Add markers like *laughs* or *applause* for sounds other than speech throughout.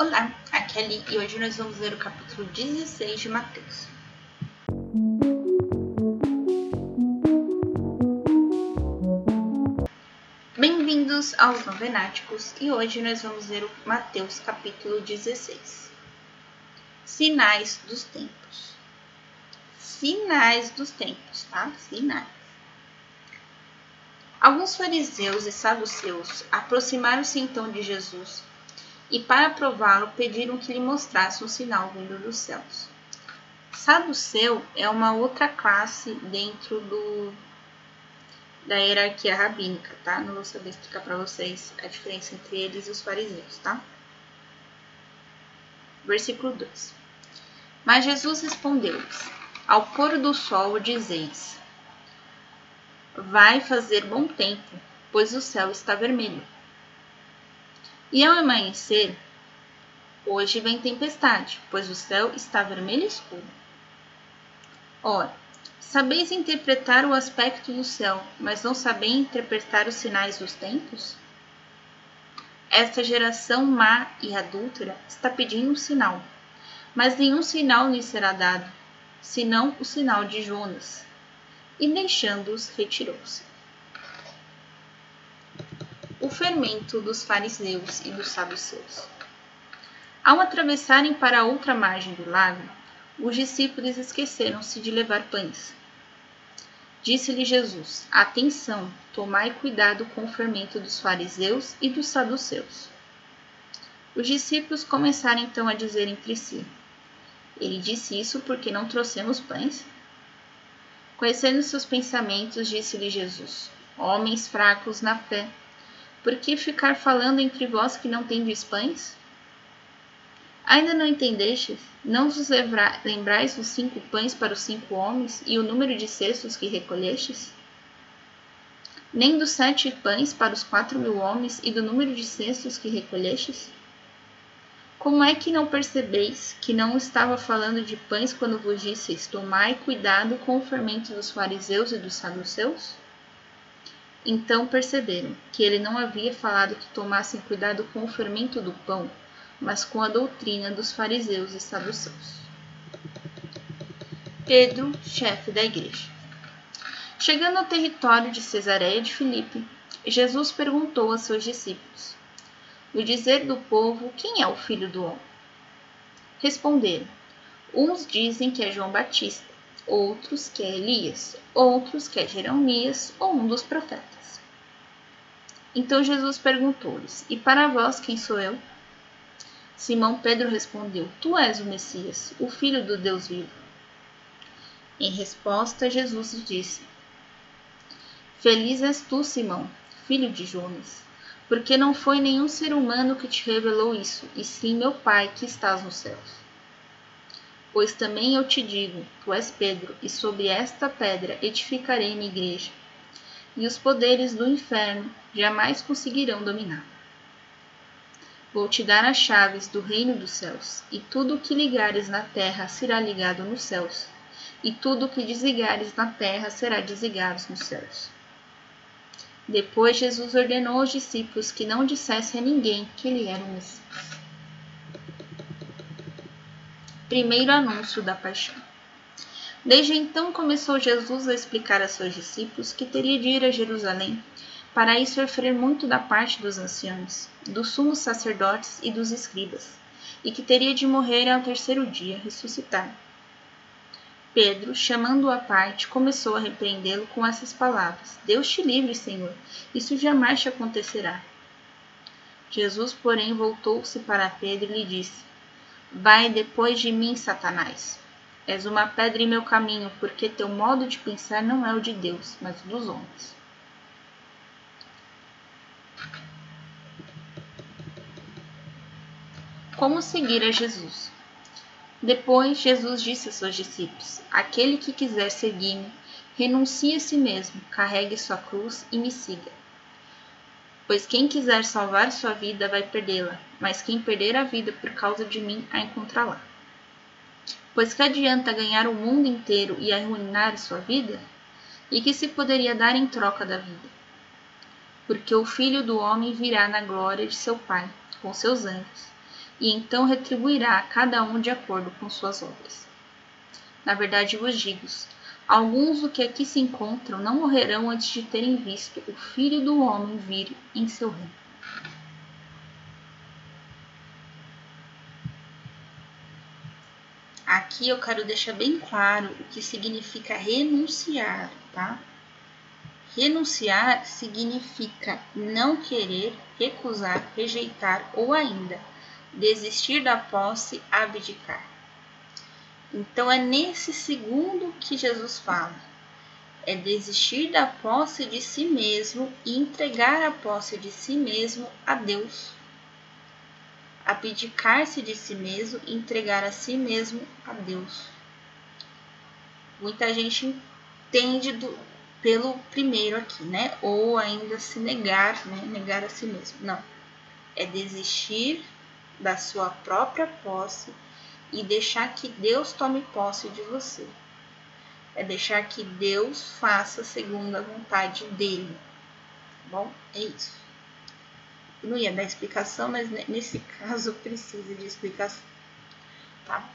Olá, aqui é Ali e hoje nós vamos ler o capítulo 16 de Mateus. Bem-vindos aos Novenáticos e hoje nós vamos ler o Mateus capítulo 16. Sinais dos tempos. Sinais dos tempos, tá? Sinais. Alguns fariseus e saduceus aproximaram-se então de Jesus e, para prová-lo, pediram que lhe mostrasse um sinal vindo dos céus. Saduceu é uma outra classe dentro do, da hierarquia rabínica, tá? Não vou saber explicar para vocês a diferença entre eles e os fariseus, tá? Versículo 2. Mas Jesus respondeu-lhes: Ao pôr do sol dizeis: Vai fazer bom tempo, pois o céu está vermelho. E ao amanhecer, hoje vem tempestade, pois o céu está vermelho escuro. Ora, sabeis interpretar o aspecto do céu, mas não sabeis interpretar os sinais dos tempos? Esta geração má e adúltera está pedindo um sinal, mas nenhum sinal lhe será dado, senão o sinal de Jonas e deixando-os retirou-se. O fermento dos fariseus e dos saduceus. Ao atravessarem para a outra margem do lago, os discípulos esqueceram-se de levar pães. Disse-lhe Jesus: Atenção, tomai cuidado com o fermento dos fariseus e dos saduceus. Os discípulos começaram então a dizer entre si: Ele disse isso porque não trouxemos pães? Conhecendo seus pensamentos, disse-lhe Jesus: Homens fracos na fé, por que ficar falando entre vós que não tendes pães? Ainda não entendestes? Não vos lembrais os cinco pães para os cinco homens e o número de cestos que recolhestes? Nem dos sete pães para os quatro mil homens e do número de cestos que recolhestes? Como é que não percebeis que não estava falando de pães quando vos disseis: Tomai cuidado com o fermento dos fariseus e dos saduceus? Então perceberam que ele não havia falado que tomassem cuidado com o fermento do pão, mas com a doutrina dos fariseus e saduceus. Pedro, chefe da igreja. Chegando ao território de Cesareia de Filipe, Jesus perguntou a seus discípulos: o dizer do povo quem é o filho do homem. Responderam: Uns dizem que é João Batista, outros que é Elias, outros que é Jeremias ou um dos profetas. Então Jesus perguntou-lhes: E para vós quem sou eu? Simão Pedro respondeu: Tu és o Messias, o filho do Deus vivo. Em resposta, Jesus disse: Feliz és tu, Simão, filho de Jonas porque não foi nenhum ser humano que te revelou isso, e sim meu Pai que estás nos céus. Pois também eu te digo: tu és Pedro, e sobre esta pedra edificarei minha igreja, e os poderes do inferno jamais conseguirão dominar. Vou te dar as chaves do reino dos céus, e tudo o que ligares na terra será ligado nos céus, e tudo o que desligares na terra será desligado nos céus. Depois Jesus ordenou aos discípulos que não dissessem a ninguém que ele era o Messias. Primeiro anúncio da paixão. Desde então começou Jesus a explicar a seus discípulos que teria de ir a Jerusalém para aí sofrer muito da parte dos anciãos, dos sumos sacerdotes e dos escribas, e que teria de morrer ao terceiro dia ressuscitar. Pedro, chamando-o à parte, começou a repreendê-lo com essas palavras: Deus te livre, Senhor, isso jamais te acontecerá. Jesus, porém, voltou-se para Pedro e lhe disse: Vai depois de mim, Satanás. És uma pedra em meu caminho, porque teu modo de pensar não é o de Deus, mas o dos homens. Como seguir a Jesus? Depois, Jesus disse a seus discípulos: Aquele que quiser seguir-me, renuncie a si mesmo, carregue sua cruz e me siga. Pois quem quiser salvar sua vida vai perdê-la, mas quem perder a vida por causa de mim a encontrará. Pois que adianta ganhar o mundo inteiro e arruinar sua vida? E que se poderia dar em troca da vida? Porque o Filho do Homem virá na glória de seu Pai, com seus anjos e então retribuirá a cada um de acordo com suas obras. Na verdade vos digo, alguns do que aqui se encontram não morrerão antes de terem visto o Filho do Homem vir em seu reino. Aqui eu quero deixar bem claro o que significa renunciar, tá? Renunciar significa não querer, recusar, rejeitar ou ainda desistir da posse, abdicar. Então é nesse segundo que Jesus fala. É desistir da posse de si mesmo e entregar a posse de si mesmo a Deus. Abdicar-se de si mesmo e entregar a si mesmo a Deus. Muita gente entende do, pelo primeiro aqui, né? Ou ainda se negar, né? Negar a si mesmo. Não. É desistir da sua própria posse e deixar que Deus tome posse de você. É deixar que Deus faça segundo a vontade dele. Tá bom, é isso. Não ia dar explicação, mas nesse *laughs* caso precisa de explicação. Tá?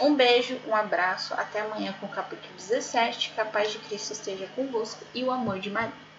Um beijo, um abraço, até amanhã com o capítulo 17. Que a paz de Cristo esteja convosco e o amor de Maria.